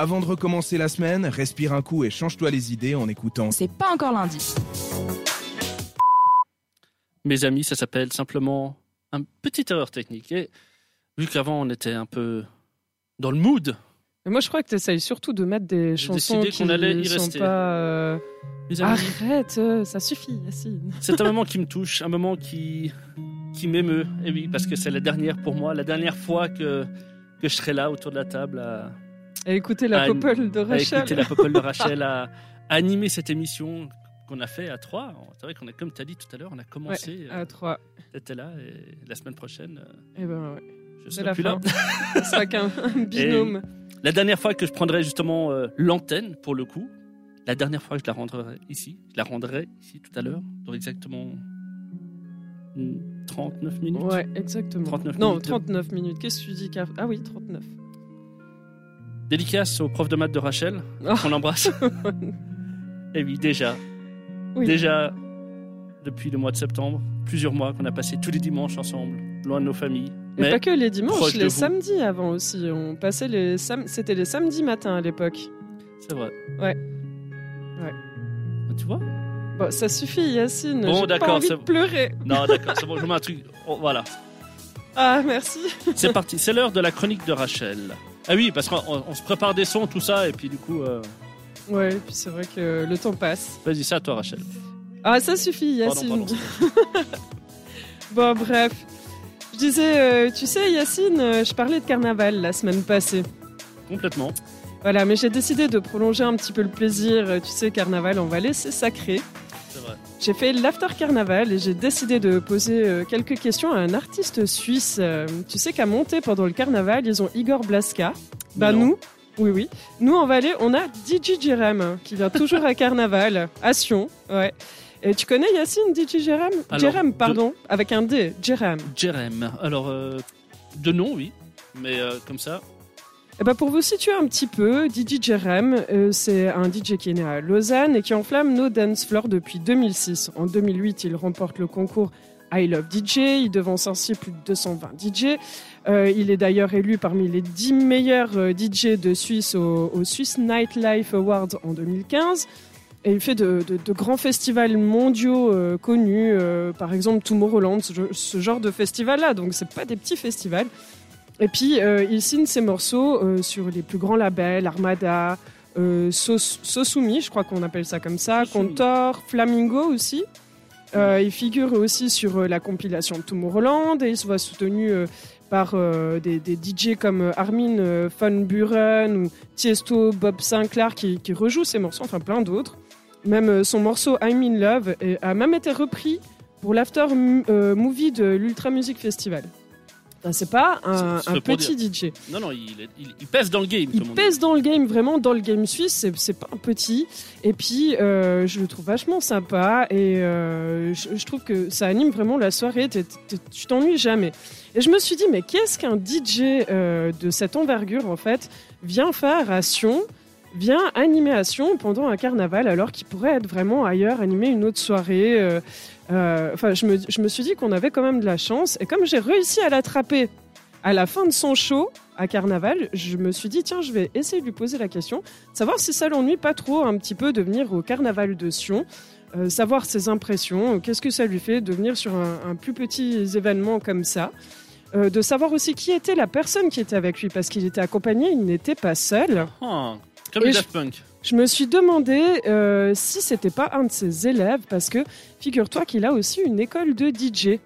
Avant de recommencer la semaine, respire un coup et change-toi les idées en écoutant. C'est pas encore lundi. Mes amis, ça s'appelle simplement un petite erreur technique. Et vu qu'avant on était un peu dans le mood, Mais moi, je crois que tu essayes surtout de mettre des chansons décidé qui qu'on allait y sont rester. pas. euh, mes amis, Arrête, euh, ça suffit, Yacine. c'est un moment qui me touche, un moment qui, qui m'émeut. Et oui, parce que c'est la dernière pour moi, la dernière fois que, que je serai là autour de la table à, Et écoutez la à- popole de à Rachel. écouter la popole de Rachel, à, à animer cette émission qu'on a fait à trois. C'est vrai qu'on a, comme tu as dit tout à l'heure, on a commencé. À trois. tu étais là et la semaine prochaine, euh, Et ben ouais. je serai plus fin. là. Ce sera qu'un un binôme. La dernière fois que je prendrai justement euh, l'antenne, pour le coup, la dernière fois que je la rendrai ici, je la rendrai ici tout à l'heure, dans exactement hmm, 39 minutes. Ouais, exactement. 39 non, minutes. 39 minutes. Qu'est-ce que tu dis car... Ah oui, 39. Dédicace au prof de maths de Rachel, Oh. qu'on embrasse. Et oui, déjà, Oui. déjà, depuis le mois de septembre, plusieurs mois qu'on a passé tous les dimanches ensemble, loin de nos familles. Mais pas que les dimanches, les samedis avant aussi. On passait les sam... C'était les samedis matins à l'époque. c'est vrai. Ouais. Ouais. Tu vois? Bon, ça suffit, Yacine. Bon, d'accord, c'est- pleurer. Non, d'accord, c'est bon, je mets un truc. Oh, voilà. Ah, merci. C'est parti, c'est l'heure de la chronique de Rachel. Ah oui, parce qu'on on- on se prépare des sons, tout ça, et puis du coup, euh, Ouais, et puis c'est vrai que le temps passe. vas-y, c'est à toi, Rachel. Ah, ça suffit, Yacine. pardon. Bon, bref. Je disais, euh, tu sais, Yacine, euh, je parlais de carnaval la semaine passée. Complètement. Voilà, mais j'ai décidé de prolonger un petit peu le plaisir. Tu sais, carnaval en Valais, c'est sacré. C'est vrai. J'ai fait l'after carnaval et j'ai décidé de poser euh, quelques questions à un artiste suisse. Euh, tu sais qu'à monter pendant le carnaval, ils ont Igor Blaska. Bah Non. nous, oui oui, nous en Valais, on a DJ Jerem qui vient toujours à carnaval, à Sion. Ouais. Et tu connais Yacine DJ Jerem? Jerem, de- pardon, avec un D, Jerem. Jerem. Alors, euh, de nom, oui. Mais euh, comme ça, Eh ben pour vous situer un petit peu, DJ Jerem, euh, c'est un DJ qui est né à Lausanne et qui enflamme nos dance floors depuis 2006. En 2008, il remporte le concours I Love DJ, il devance ainsi plus de 220 DJ. Euh, il est d'ailleurs élu parmi les 10 meilleurs euh, DJ de Suisse au, Swiss Nightlife Awards en 2015. Et il fait de, grands festivals mondiaux connus, par exemple Tomorrowland, ce, ce genre de festival-là. Donc c'est pas des petits festivals. Et puis, euh, il signe ses morceaux euh, sur les plus grands labels, Armada, euh, Sos- Sosumi, je crois qu'on appelle ça comme ça. Contor, Flamingo aussi. Euh, il figure aussi sur la compilation de Tomorrowland et il se voit soutenu par des, des DJ comme Armin van Buren ou Tiesto, Bob Sinclair qui, qui rejouent ses morceaux, enfin plein d'autres. Même son morceau I'm in Love a même été repris pour l'after movie de l'Ultra Music Festival. Enfin, c'est pas un, petit DJ. non, non, il, est- il- il pèse dans le game, Il dit. pèse dans le game, vraiment dans le game suisse, c'est- pas un petit. Et puis, euh, je le trouve vachement sympa et euh, je, je trouve que ça anime vraiment la soirée, tu t'ennuies jamais. Et je me suis dit, mais qu'est-ce qu'un DJ euh, de cette envergure, en fait, vient faire à Sion vient Sion pendant un carnaval alors qu'il pourrait être vraiment ailleurs, animer une autre soirée. euh, euh, Enfin, je, me, suis dit qu'on avait quand même de la chance. Et comme j'ai réussi à l'attraper à la fin de son show à carnaval, je me suis dit, tiens, je vais essayer de lui poser la question, savoir si ça l'ennuie pas trop un petit peu de venir au carnaval de Sion. euh, savoir ses impressions, qu'est-ce que ça lui fait de venir sur un, plus petit événement comme ça, de savoir aussi qui était la personne qui était avec lui, parce qu'il était accompagné, il n'était pas seul. Ah, comme les Daft Punk. Je me suis demandé euh, si c'était pas un de ses élèves, parce que figure-toi qu'il a aussi une école de DJ.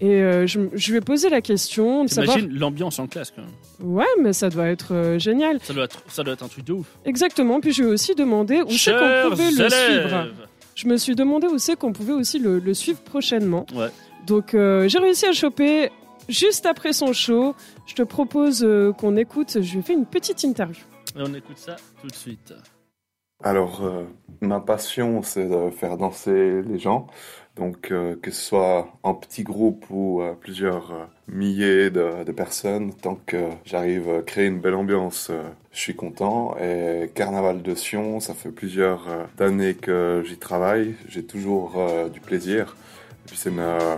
Et euh, je, je lui ai posé la question de savoir. T'imagines l'ambiance en classe, quand même. Ouais, mais ça doit être euh, génial. Ça doit, être, ça doit être un truc de ouf. Exactement. Puis je lui ai aussi demandé où c'est qu'on pouvait le suivre. Je me suis demandé où c'est qu'on pouvait aussi le, le suivre prochainement. Ouais. Donc j'ai réussi à choper juste après son show. Je te propose euh, qu'on écoute. Je lui fait une petite interview. Et on écoute ça tout de suite. Alors, euh, ma passion, c'est de faire danser les gens. Donc, euh, que ce soit en petit groupe ou euh, plusieurs euh, milliers de, de personnes, tant que j'arrive à créer une belle ambiance, euh, je suis content. Et Carnaval de Sion, ça fait plusieurs euh, années que j'y travaille. J'ai toujours euh, du plaisir. Et puis, c'est une, euh,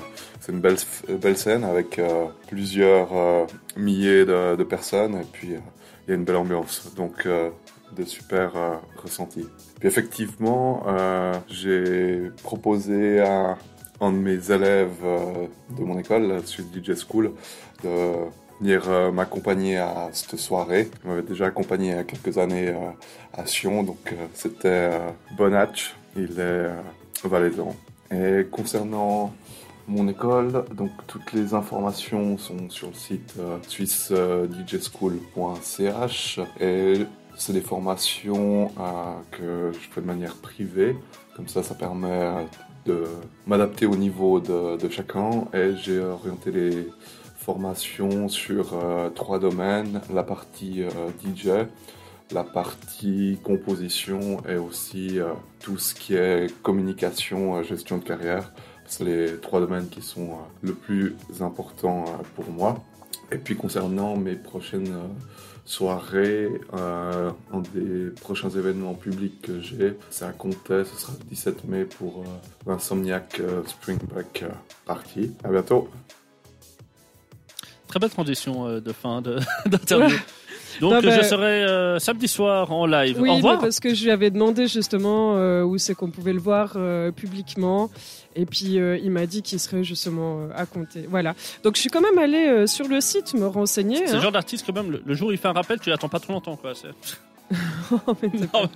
une belle, scène avec euh, plusieurs euh, milliers de, personnes. Et puis, euh, il y a une belle ambiance. Donc, euh, de super euh, ressentis. Puis effectivement, euh, j'ai proposé à un de mes élèves euh, de mon école, sur DJ School, de venir euh, m'accompagner à cette soirée. Il m'avait déjà accompagné il y a quelques années euh, à Sion, donc euh, c'était euh, Bonatch, il est euh, valaisan. Et concernant mon école, donc toutes les informations sont sur le site euh, suisse-djschool.ch et c'est des formations euh, que je fais de manière privée. Comme ça, ça permet euh, de m'adapter au niveau de, chacun et j'ai orienté les formations sur euh, trois domaines. La partie euh, DJ, la partie composition et aussi euh, tout ce qui est communication, euh, gestion de carrière. C'est les trois domaines qui sont euh, le plus importants euh, pour moi. Et puis concernant mes prochaines euh, soirées, euh, un des prochains événements publics que j'ai, c'est à Comté, ce sera le 17 mai pour euh, l'Insomniac euh, Spring Break euh, Party. À bientôt. Très belle transition euh, de fin de- d'interview. Donc Non, bah- je serai euh, samedi soir en live. Oui, Au revoir. parce que je lui avais demandé justement euh, où c'est qu'on pouvait le voir euh, publiquement. Et puis il m'a dit qu'il serait justement à compter. Voilà. Donc je suis quand même allée euh, sur le site me renseigner. C'est hein. le genre d'artiste quand même, le, le jour où il fait un rappel, tu l'attends pas trop longtemps. Quoi. Oh, mais Non, pas-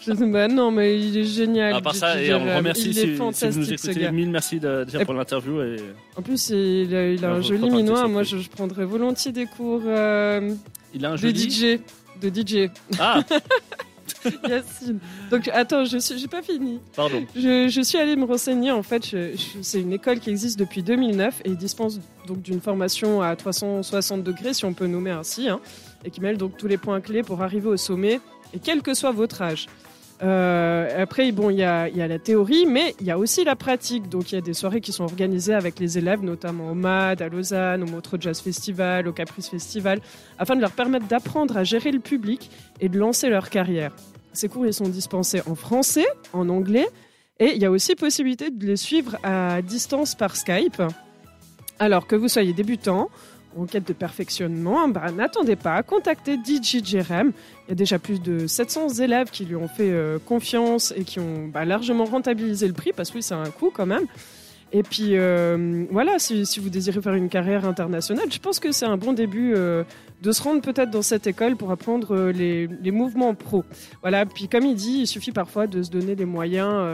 je dis, bah non, mais il est génial. à part ça, et on remercie il si, est si vous fantastique nous écoutez. Mille merci de- déjà pour l'interview. Et... En plus, il a, il a un joli minois. Moi, je, je prendrais volontiers des cours euh, Il a un de joli. DJ. De DJ. Ah, Yacine. Donc attends, je suis, j'ai pas fini. pardon. Je, je suis allée me renseigner. En fait, je- je- c'est une école qui existe depuis 2009 et dispense donc d'une formation à 360 degrés, si on peut nommer ainsi, hein, et qui mêle donc tous les points clés pour arriver au sommet, et quel que soit votre âge. Euh, après, bon, il y a, y a la théorie, mais il y a aussi la pratique. Donc, il y a des soirées qui sont organisées avec les élèves, notamment au MAD, à Lausanne, au Montreux Jazz Festival, au Caprice Festival, afin de leur permettre d'apprendre à gérer le public et de lancer leur carrière. Ces cours, ils sont dispensés en français, en anglais, et il y a aussi possibilité de les suivre à distance par Skype. Alors que vous soyez débutant en quête de perfectionnement, bah, n'attendez pas, contactez DJ Jerem. Il y a déjà plus de 700 élèves qui lui ont fait euh, confiance et qui ont bah, largement rentabilisé le prix, parce que oui, c'est un coût quand même. Et puis euh, voilà, si, vous désirez faire une carrière internationale, je pense que c'est un bon début euh, de se rendre peut-être dans cette école pour apprendre les, les mouvements pro. Voilà, puis comme il dit, il suffit parfois de se donner les moyens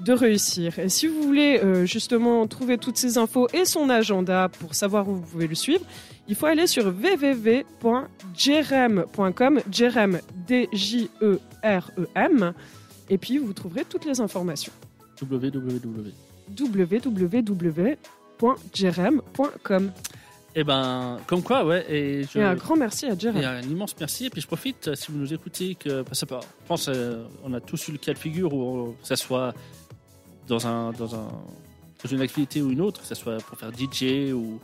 de réussir. Et si vous voulez euh, justement trouver toutes ces infos et son agenda pour savoir où vous pouvez le suivre, il faut aller sur www.jerem.com, Jerem, D-J-E-R-E-M, et puis vous trouverez toutes les informations. www. www.jerem.com. Eh ben, comme quoi, ouais. Et, je... Et un grand merci à Et Jerem. un immense merci. Et puis je profite, euh, si vous nous écoutez, que parce que, je pense euh, on a tous eu le cas de figure où que ça soit dans, un, dans, un, dans une activité ou une autre, que ça soit pour faire DJ ou,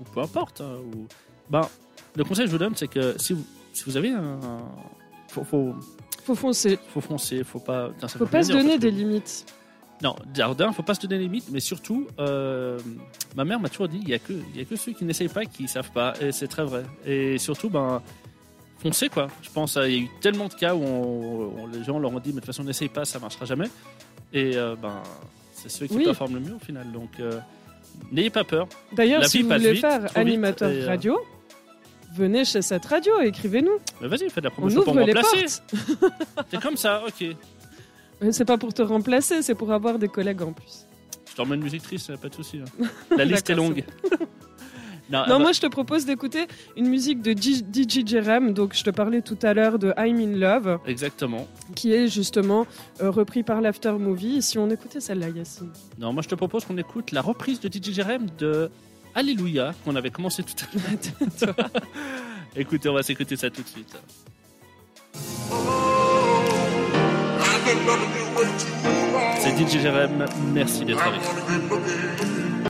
ou peu importe. hein, ou, ben, le conseil que je vous donne, c'est que si vous, si vous avez un. Faut, faut, Faut foncer. faut foncer, faut pas. non, Faut pas se donner des limites. non, d'un, faut pas se donner des limites, mais surtout, euh, ma mère m'a toujours dit, il y a que, il y a que ceux qui n'essayent pas qui savent pas, et c'est très vrai. Et surtout, ben, foncez quoi. Je pense, il y a eu tellement de cas où on- on- les gens leur ont dit, mais de toute façon, n'essaye pas, ça marchera jamais. Et euh, ben, c'est ceux qui Oui. performent le mieux au final. Donc, euh, n'ayez pas peur. D'ailleurs, si vous voulez vite, faire animateur et, euh, radio, venez chez cette radio, écrivez-nous. Mais vas-y, fais de la On promotion pour ouvre les remplacer. portes. C'est comme ça, ok. C'est pas pour te remplacer, c'est pour avoir des collègues en plus. Je t'emmène musique triste, pas de souci. hein. La liste est longue. non, Non, ah, moi je te propose d'écouter une musique de G- DJ Jerem, donc je te parlais tout à l'heure de I'm in Love, bah, exactement. qui est justement euh, repris par l'After Movie. Si on écoutait celle-là, Yacine? Non, moi je te propose qu'on écoute la reprise de DJ Jerem de Alléluia qu'on avait commencé tout à l'heure. Écoutez, on va s'écouter ça tout de suite. C'est DJ Jerem, merci d'être avec nous.